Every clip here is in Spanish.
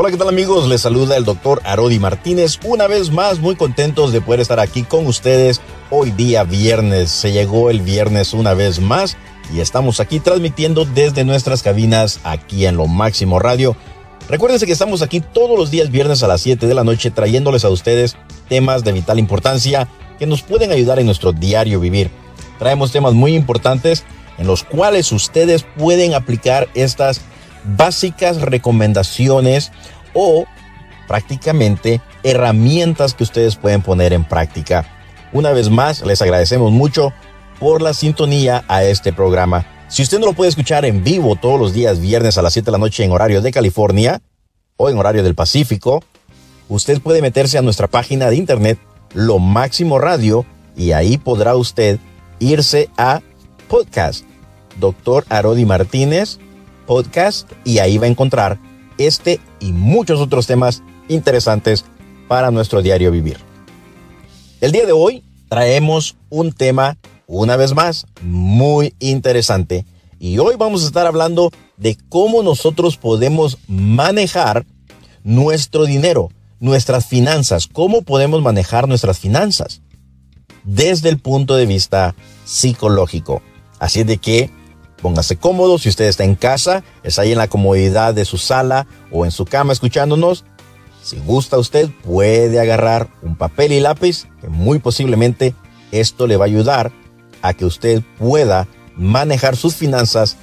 Hola, ¿qué tal amigos? Les saluda el doctor Arodi Martínez. Una vez más, muy contentos de poder estar aquí con ustedes. Hoy día viernes, se llegó el viernes una vez más y estamos aquí transmitiendo desde nuestras cabinas aquí en Lo Máximo Radio. Recuérdense que estamos aquí todos los días viernes a las 7 de la noche trayéndoles a ustedes temas de vital importancia que nos pueden ayudar en nuestro diario vivir. Traemos temas muy importantes en los cuales ustedes pueden aplicar estas básicas recomendaciones o prácticamente herramientas que ustedes pueden poner en práctica. Una vez más, les agradecemos mucho por la sintonía a este programa. Si usted no lo puede escuchar en vivo todos los días viernes a las 7 de la noche en horario de California o en horario del Pacífico, usted puede meterse a nuestra página de internet Lo Máximo Radio y ahí podrá usted irse a podcast. Doctor Arodi Martínez podcast y ahí va a encontrar este y muchos otros temas interesantes para nuestro diario vivir. El día de hoy traemos un tema, una vez más, muy interesante y hoy vamos a estar hablando de cómo nosotros podemos manejar nuestro dinero, nuestras finanzas, cómo podemos manejar nuestras finanzas desde el punto de vista psicológico. Así de que Póngase cómodo si usted está en casa, es ahí en la comodidad de su sala o en su cama escuchándonos. Si gusta usted, puede agarrar un papel y lápiz, que muy posiblemente esto le va a ayudar a que usted pueda manejar sus finanzas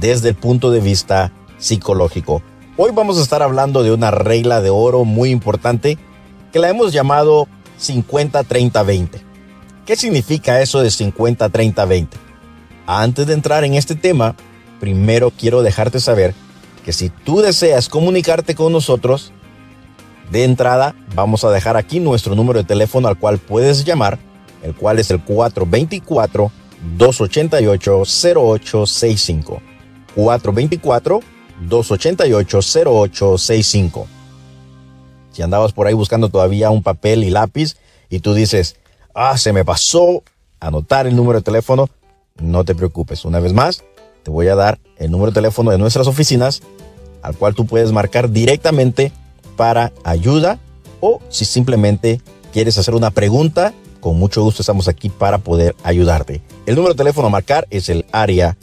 desde el punto de vista psicológico. Hoy vamos a estar hablando de una regla de oro muy importante que la hemos llamado 50-30-20. ¿Qué significa eso de 50-30-20? Antes de entrar en este tema, primero quiero dejarte saber que si tú deseas comunicarte con nosotros, de entrada vamos a dejar aquí nuestro número de teléfono al cual puedes llamar, el cual es el 424-288-0865. 424-288-0865. Si andabas por ahí buscando todavía un papel y lápiz y tú dices, ah, se me pasó anotar el número de teléfono, no te preocupes. Una vez más, te voy a dar el número de teléfono de nuestras oficinas al cual tú puedes marcar directamente para ayuda o si simplemente quieres hacer una pregunta, con mucho gusto estamos aquí para poder ayudarte. El número de teléfono a marcar es el área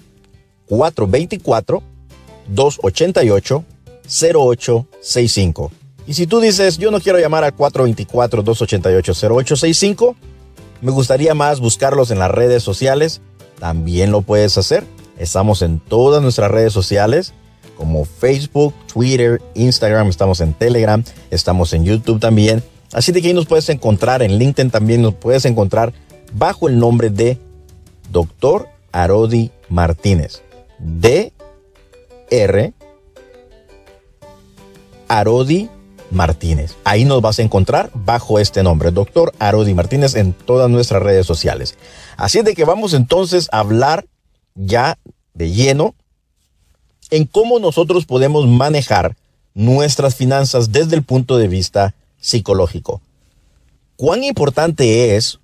424-288-0865. Y si tú dices, yo no quiero llamar al 424-288-0865, me gustaría más buscarlos en las redes sociales también lo puedes hacer. Estamos en todas nuestras redes sociales como Facebook, Twitter, Instagram, estamos en Telegram, estamos en YouTube también. Así de que ahí nos puedes encontrar, en LinkedIn también nos puedes encontrar bajo el nombre de Dr. Arodi Martínez. D R Arodi Martínez. Ahí nos vas a encontrar bajo este nombre, Doctor Arodi Martínez, en todas nuestras redes sociales. Así de que vamos entonces a hablar ya de lleno en cómo nosotros podemos manejar nuestras finanzas desde el punto de vista psicológico. Cuán importante es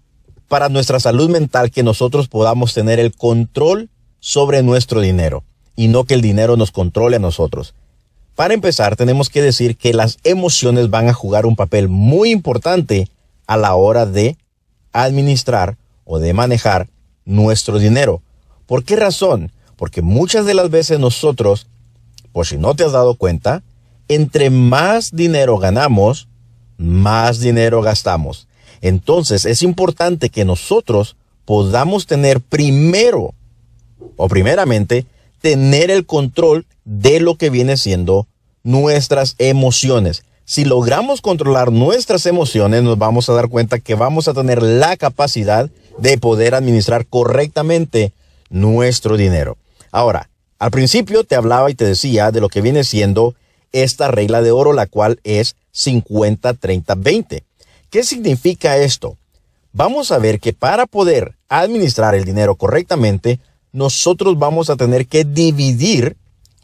para nuestra salud mental que nosotros podamos tener el control sobre nuestro dinero y no que el dinero nos controle a nosotros. Para empezar, tenemos que decir que las emociones van a jugar un papel muy importante a la hora de administrar o de manejar nuestro dinero. ¿Por qué razón? Porque muchas de las veces nosotros, por si no te has dado cuenta, entre más dinero ganamos, más dinero gastamos. Entonces es importante que nosotros podamos tener primero o primeramente tener el control de lo que viene siendo nuestras emociones. Si logramos controlar nuestras emociones, nos vamos a dar cuenta que vamos a tener la capacidad de poder administrar correctamente nuestro dinero. Ahora, al principio te hablaba y te decía de lo que viene siendo esta regla de oro, la cual es 50-30-20. ¿Qué significa esto? Vamos a ver que para poder administrar el dinero correctamente, nosotros vamos a tener que dividir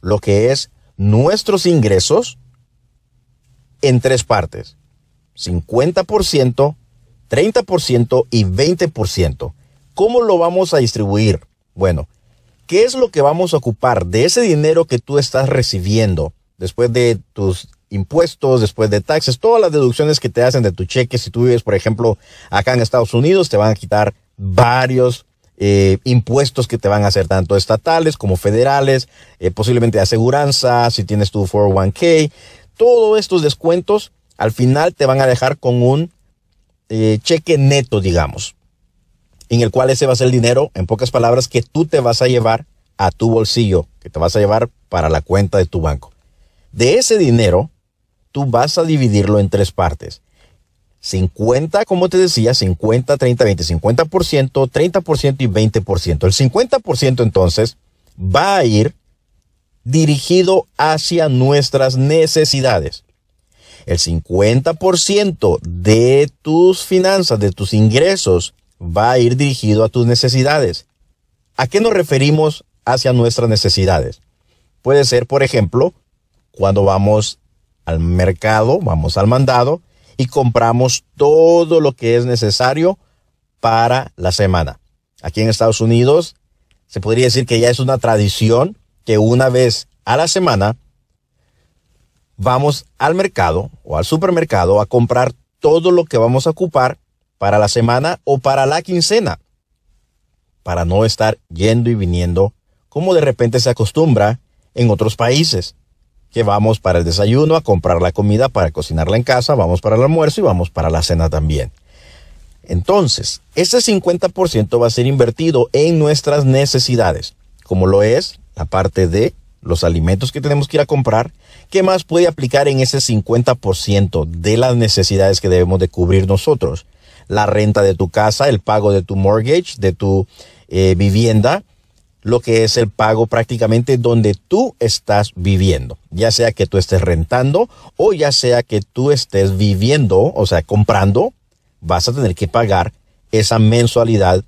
lo que es nuestros ingresos en tres partes. 50%, 30% y 20%. ¿Cómo lo vamos a distribuir? Bueno, ¿qué es lo que vamos a ocupar de ese dinero que tú estás recibiendo después de tus impuestos, después de taxes, todas las deducciones que te hacen de tu cheque. Si tú vives, por ejemplo, acá en Estados Unidos, te van a quitar varios eh, impuestos que te van a hacer tanto estatales como federales, eh, posiblemente aseguranza, si tienes tu 401k. Todos estos descuentos al final te van a dejar con un eh, cheque neto, digamos, en el cual ese va a ser el dinero, en pocas palabras, que tú te vas a llevar a tu bolsillo, que te vas a llevar para la cuenta de tu banco. De ese dinero, tú vas a dividirlo en tres partes. 50, como te decía, 50, 30, 20, 50%, 30% y 20%. El 50% entonces va a ir dirigido hacia nuestras necesidades. El 50% de tus finanzas, de tus ingresos, va a ir dirigido a tus necesidades. ¿A qué nos referimos hacia nuestras necesidades? Puede ser, por ejemplo, cuando vamos al mercado, vamos al mandado y compramos todo lo que es necesario para la semana. Aquí en Estados Unidos se podría decir que ya es una tradición que una vez a la semana vamos al mercado o al supermercado a comprar todo lo que vamos a ocupar para la semana o para la quincena, para no estar yendo y viniendo como de repente se acostumbra en otros países, que vamos para el desayuno a comprar la comida para cocinarla en casa, vamos para el almuerzo y vamos para la cena también. Entonces, ese 50% va a ser invertido en nuestras necesidades, como lo es la parte de los alimentos que tenemos que ir a comprar. ¿Qué más puede aplicar en ese 50% de las necesidades que debemos de cubrir nosotros? La renta de tu casa, el pago de tu mortgage, de tu eh, vivienda, lo que es el pago prácticamente donde tú estás viviendo, ya sea que tú estés rentando o ya sea que tú estés viviendo, o sea, comprando, vas a tener que pagar esa mensualidad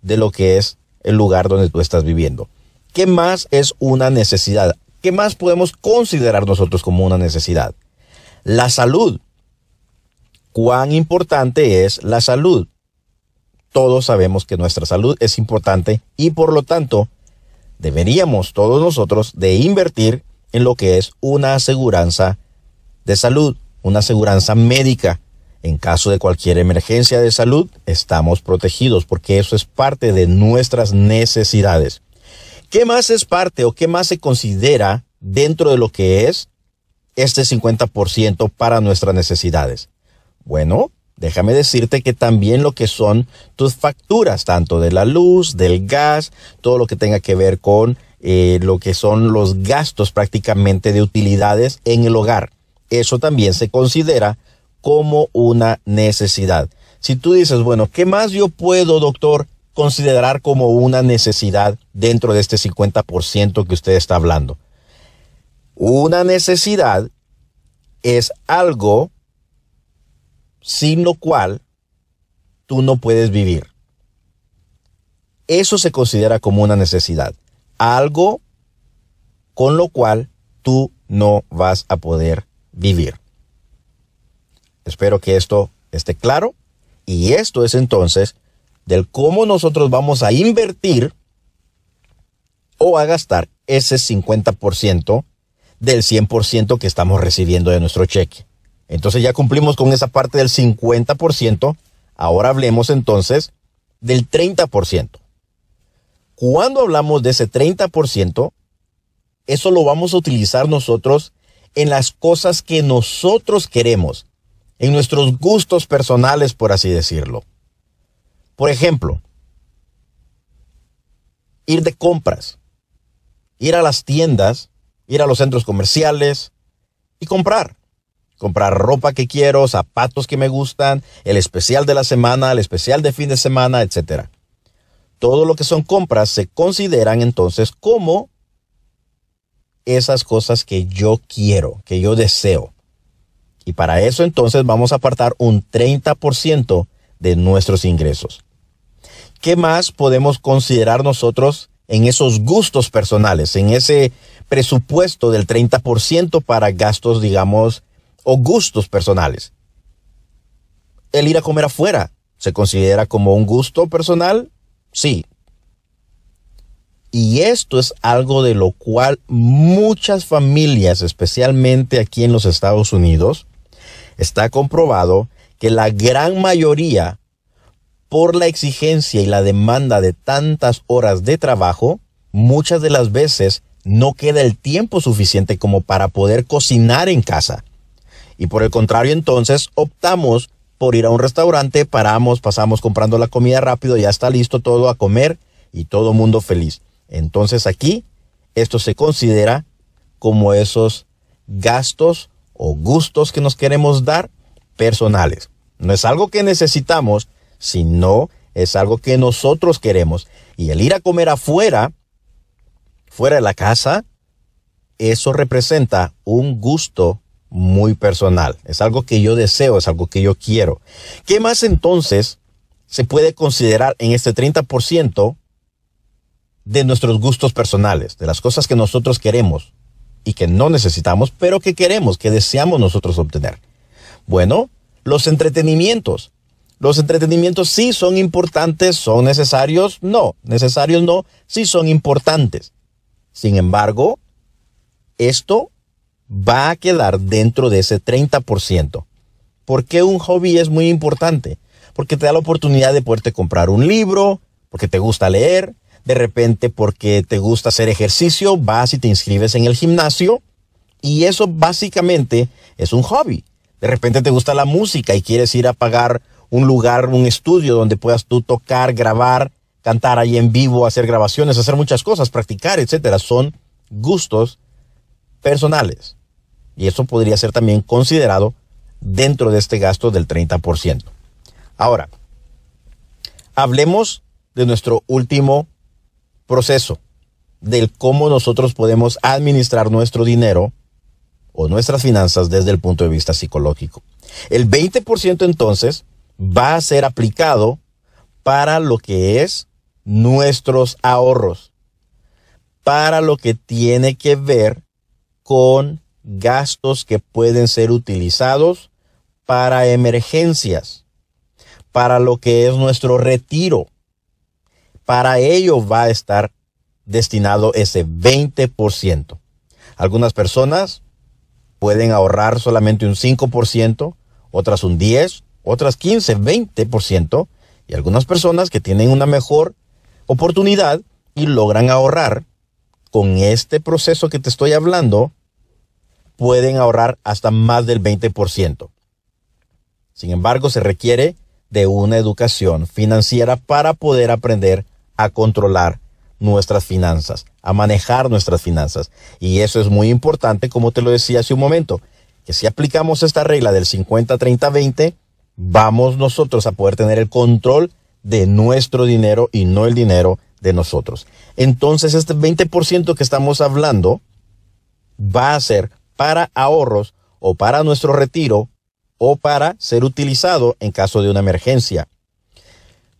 de lo que es el lugar donde tú estás viviendo. ¿Qué más es una necesidad? ¿Qué más podemos considerar nosotros como una necesidad? La salud. ¿Cuán importante es la salud? Todos sabemos que nuestra salud es importante y por lo tanto deberíamos todos nosotros de invertir en lo que es una aseguranza de salud, una aseguranza médica. En caso de cualquier emergencia de salud, estamos protegidos porque eso es parte de nuestras necesidades. ¿Qué más es parte o qué más se considera dentro de lo que es este 50% para nuestras necesidades? Bueno, déjame decirte que también lo que son tus facturas, tanto de la luz, del gas, todo lo que tenga que ver con eh, lo que son los gastos prácticamente de utilidades en el hogar. Eso también se considera como una necesidad. Si tú dices, bueno, ¿qué más yo puedo, doctor, considerar como una necesidad dentro de este 50% que usted está hablando? Una necesidad es algo sin lo cual tú no puedes vivir. Eso se considera como una necesidad. Algo con lo cual tú no vas a poder vivir. Espero que esto esté claro. Y esto es entonces del cómo nosotros vamos a invertir o a gastar ese 50% del 100% que estamos recibiendo de nuestro cheque. Entonces ya cumplimos con esa parte del 50%. Ahora hablemos entonces del 30%. Cuando hablamos de ese 30%, eso lo vamos a utilizar nosotros en las cosas que nosotros queremos, en nuestros gustos personales, por así decirlo. Por ejemplo, ir de compras, ir a las tiendas, ir a los centros comerciales y comprar comprar ropa que quiero, zapatos que me gustan, el especial de la semana, el especial de fin de semana, etc. Todo lo que son compras se consideran entonces como esas cosas que yo quiero, que yo deseo. Y para eso entonces vamos a apartar un 30% de nuestros ingresos. ¿Qué más podemos considerar nosotros en esos gustos personales, en ese presupuesto del 30% para gastos, digamos, o gustos personales. El ir a comer afuera se considera como un gusto personal, sí. Y esto es algo de lo cual muchas familias, especialmente aquí en los Estados Unidos, está comprobado que la gran mayoría, por la exigencia y la demanda de tantas horas de trabajo, muchas de las veces no queda el tiempo suficiente como para poder cocinar en casa. Y por el contrario, entonces optamos por ir a un restaurante, paramos, pasamos comprando la comida rápido, ya está listo todo a comer y todo mundo feliz. Entonces aquí esto se considera como esos gastos o gustos que nos queremos dar personales. No es algo que necesitamos, sino es algo que nosotros queremos. Y el ir a comer afuera fuera de la casa, eso representa un gusto muy personal. Es algo que yo deseo, es algo que yo quiero. ¿Qué más entonces se puede considerar en este 30% de nuestros gustos personales, de las cosas que nosotros queremos y que no necesitamos, pero que queremos, que deseamos nosotros obtener? Bueno, los entretenimientos. Los entretenimientos sí son importantes, son necesarios, no, necesarios no, sí son importantes. Sin embargo, esto va a quedar dentro de ese 30%. ¿Por qué un hobby es muy importante? Porque te da la oportunidad de poderte comprar un libro, porque te gusta leer, de repente porque te gusta hacer ejercicio, vas y te inscribes en el gimnasio y eso básicamente es un hobby. De repente te gusta la música y quieres ir a pagar un lugar, un estudio donde puedas tú tocar, grabar cantar ahí en vivo, hacer grabaciones, hacer muchas cosas, practicar, etcétera. Son gustos personales. Y eso podría ser también considerado dentro de este gasto del 30%. Ahora, hablemos de nuestro último proceso, del cómo nosotros podemos administrar nuestro dinero o nuestras finanzas desde el punto de vista psicológico. El 20% entonces va a ser aplicado para lo que es nuestros ahorros para lo que tiene que ver con gastos que pueden ser utilizados para emergencias, para lo que es nuestro retiro. Para ello va a estar destinado ese 20%. Algunas personas pueden ahorrar solamente un 5%, otras un 10, otras 15, 20%, y algunas personas que tienen una mejor oportunidad y logran ahorrar con este proceso que te estoy hablando, pueden ahorrar hasta más del 20%. Sin embargo, se requiere de una educación financiera para poder aprender a controlar nuestras finanzas, a manejar nuestras finanzas. Y eso es muy importante, como te lo decía hace un momento, que si aplicamos esta regla del 50-30-20, vamos nosotros a poder tener el control de nuestro dinero y no el dinero de nosotros. Entonces este 20% que estamos hablando va a ser para ahorros o para nuestro retiro o para ser utilizado en caso de una emergencia.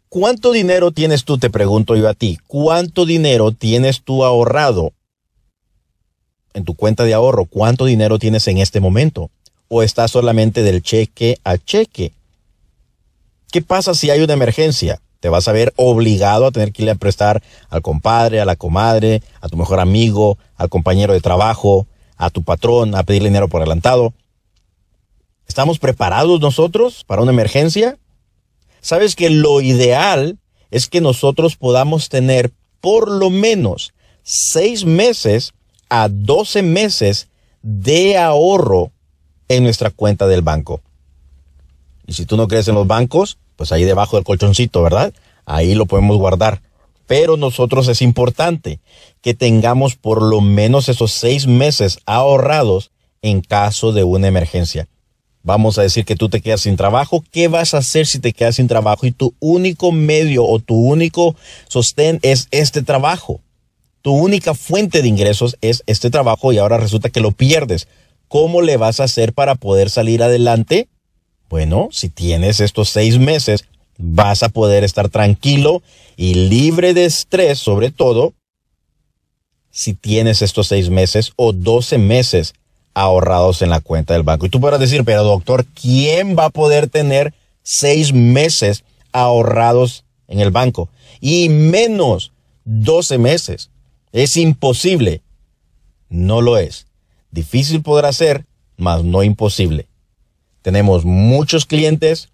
¿Cuánto dinero tienes tú? Te pregunto yo a ti. ¿Cuánto dinero tienes tú ahorrado en tu cuenta de ahorro? ¿Cuánto dinero tienes en este momento? ¿O estás solamente del cheque a cheque? ¿Qué pasa si hay una emergencia? Te vas a ver obligado a tener que ir a prestar al compadre, a la comadre, a tu mejor amigo, al compañero de trabajo, a tu patrón, a pedir dinero por adelantado. ¿Estamos preparados nosotros para una emergencia? Sabes que lo ideal es que nosotros podamos tener por lo menos seis meses a doce meses de ahorro en nuestra cuenta del banco. Y si tú no crees en los bancos, pues ahí debajo del colchoncito, ¿verdad? Ahí lo podemos guardar. Pero nosotros es importante que tengamos por lo menos esos seis meses ahorrados en caso de una emergencia. Vamos a decir que tú te quedas sin trabajo. ¿Qué vas a hacer si te quedas sin trabajo y tu único medio o tu único sostén es este trabajo? Tu única fuente de ingresos es este trabajo y ahora resulta que lo pierdes. ¿Cómo le vas a hacer para poder salir adelante? Bueno, si tienes estos seis meses, vas a poder estar tranquilo y libre de estrés, sobre todo si tienes estos seis meses o doce meses ahorrados en la cuenta del banco. Y tú podrás decir, pero doctor, ¿quién va a poder tener seis meses ahorrados en el banco? Y menos doce meses. Es imposible. No lo es. Difícil podrá ser, mas no imposible. Tenemos muchos clientes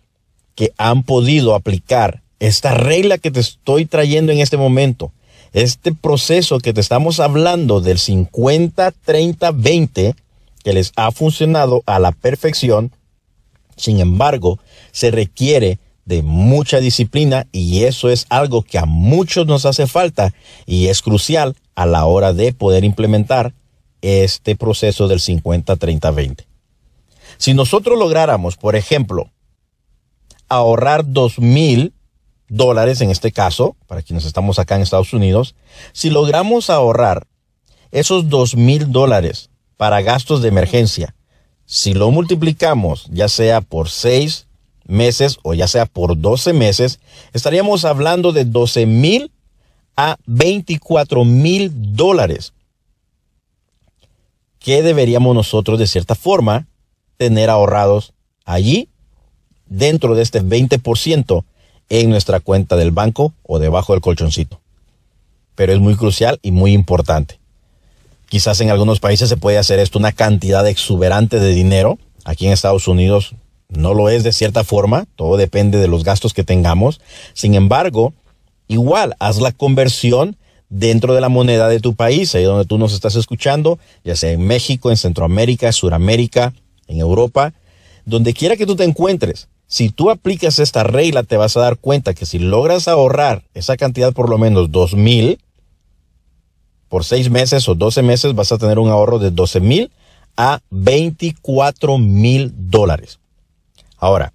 que han podido aplicar esta regla que te estoy trayendo en este momento. Este proceso que te estamos hablando del 50, 30, 20 que les ha funcionado a la perfección. Sin embargo, se requiere de mucha disciplina y eso es algo que a muchos nos hace falta y es crucial a la hora de poder implementar este proceso del 50, 30, 20. Si nosotros lográramos, por ejemplo, ahorrar dos mil dólares en este caso, para quienes estamos acá en Estados Unidos, si logramos ahorrar esos dos mil dólares para gastos de emergencia, si lo multiplicamos ya sea por seis meses o ya sea por 12 meses, estaríamos hablando de 12 mil a 24 mil dólares. Que deberíamos nosotros de cierta forma tener ahorrados allí dentro de este 20% en nuestra cuenta del banco o debajo del colchoncito. Pero es muy crucial y muy importante. Quizás en algunos países se puede hacer esto una cantidad exuberante de dinero. Aquí en Estados Unidos no lo es de cierta forma, todo depende de los gastos que tengamos. Sin embargo, igual haz la conversión dentro de la moneda de tu país, ahí donde tú nos estás escuchando, ya sea en México, en Centroamérica, Suramérica, en Europa, donde quiera que tú te encuentres. Si tú aplicas esta regla, te vas a dar cuenta que si logras ahorrar esa cantidad por lo menos dos mil por seis meses o 12 meses, vas a tener un ahorro de 12 mil a 24 mil dólares. Ahora,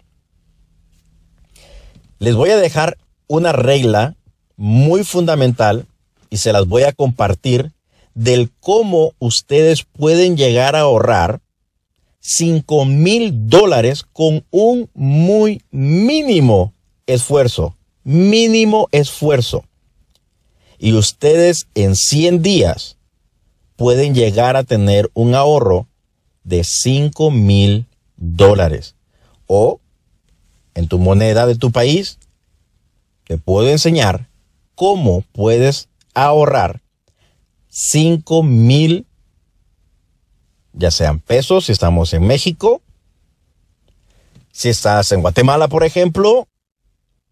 les voy a dejar una regla muy fundamental y se las voy a compartir del cómo ustedes pueden llegar a ahorrar 5 mil dólares con un muy mínimo esfuerzo. Mínimo esfuerzo. Y ustedes en 100 días pueden llegar a tener un ahorro de 5 mil dólares o en tu moneda de tu país, te puedo enseñar cómo puedes ahorrar 5 mil, ya sean pesos, si estamos en México, si estás en Guatemala, por ejemplo,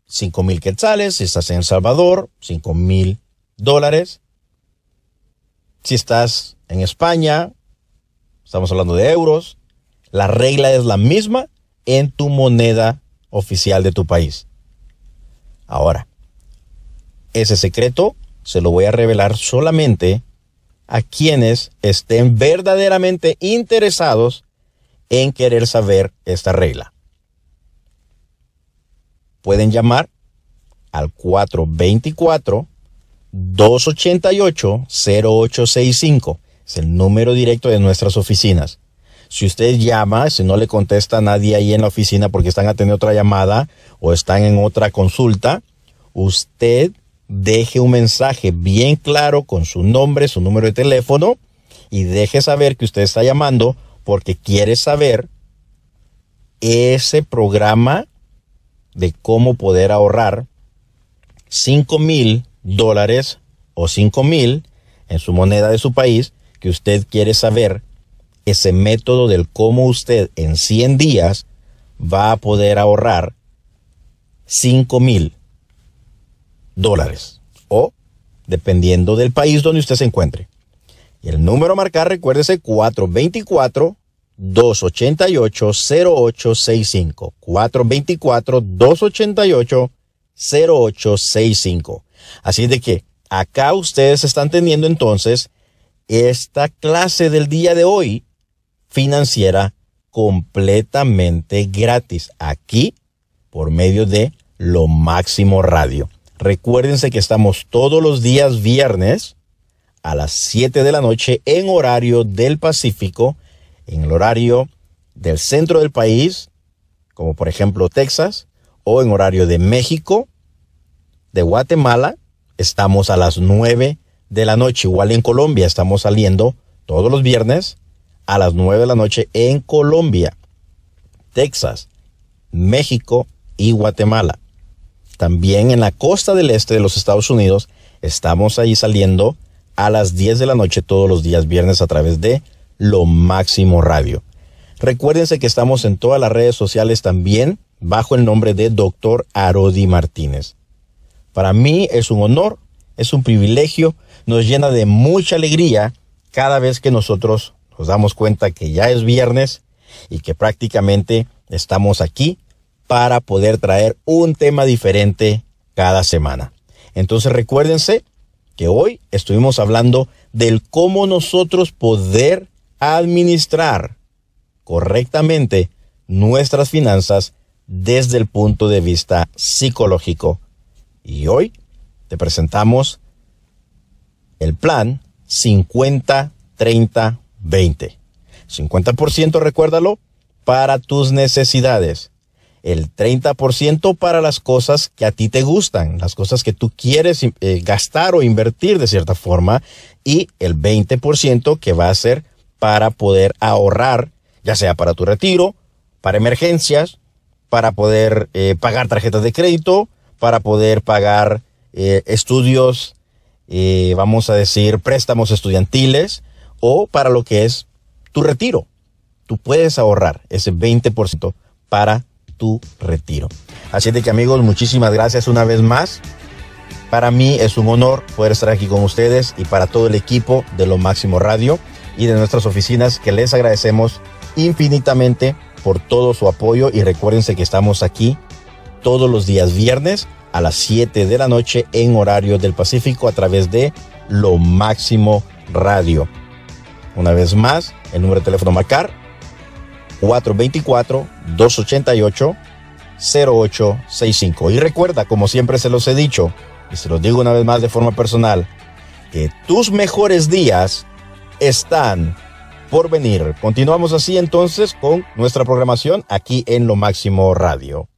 5 mil quetzales, si estás en El Salvador, 5 mil dólares, si estás en España, estamos hablando de euros, la regla es la misma en tu moneda oficial de tu país. Ahora, ese secreto se lo voy a revelar solamente a quienes estén verdaderamente interesados en querer saber esta regla. Pueden llamar al 424-288-0865. Es el número directo de nuestras oficinas. Si usted llama, si no le contesta a nadie ahí en la oficina porque están atendiendo otra llamada o están en otra consulta, usted deje un mensaje bien claro con su nombre, su número de teléfono y deje saber que usted está llamando porque quiere saber ese programa de cómo poder ahorrar 5 mil dólares o 5 mil en su moneda de su país que usted quiere saber ese método del cómo usted en 100 días va a poder ahorrar 5 mil dólares o dependiendo del país donde usted se encuentre. Y el número a marcar, recuérdese 424 288 0865 424 288 0865. Así de que acá ustedes están teniendo entonces esta clase del día de hoy financiera completamente gratis aquí por medio de Lo Máximo Radio. Recuérdense que estamos todos los días viernes a las 7 de la noche en horario del Pacífico, en el horario del centro del país, como por ejemplo Texas, o en horario de México, de Guatemala, estamos a las 9 de la noche. Igual en Colombia estamos saliendo todos los viernes a las 9 de la noche en Colombia, Texas, México y Guatemala. También en la costa del este de los Estados Unidos estamos ahí saliendo a las 10 de la noche todos los días viernes a través de Lo Máximo Radio. Recuérdense que estamos en todas las redes sociales también bajo el nombre de Dr. Arodi Martínez. Para mí es un honor, es un privilegio, nos llena de mucha alegría cada vez que nosotros nos damos cuenta que ya es viernes y que prácticamente estamos aquí para poder traer un tema diferente cada semana. Entonces recuérdense que hoy estuvimos hablando del cómo nosotros poder administrar correctamente nuestras finanzas desde el punto de vista psicológico. Y hoy te presentamos el plan 50-30-20. 50%, recuérdalo, para tus necesidades. El 30% para las cosas que a ti te gustan, las cosas que tú quieres eh, gastar o invertir de cierta forma. Y el 20% que va a ser para poder ahorrar, ya sea para tu retiro, para emergencias, para poder eh, pagar tarjetas de crédito, para poder pagar eh, estudios, vamos a decir, préstamos estudiantiles o para lo que es tu retiro. Tú puedes ahorrar ese 20% para tu retiro. Así de que amigos, muchísimas gracias una vez más. Para mí es un honor poder estar aquí con ustedes y para todo el equipo de Lo Máximo Radio y de nuestras oficinas que les agradecemos infinitamente por todo su apoyo y recuérdense que estamos aquí todos los días viernes a las 7 de la noche en horario del Pacífico a través de Lo Máximo Radio. Una vez más, el número de teléfono marcar 424-288-0865. Y recuerda, como siempre se los he dicho, y se los digo una vez más de forma personal, que tus mejores días están por venir. Continuamos así entonces con nuestra programación aquí en Lo Máximo Radio.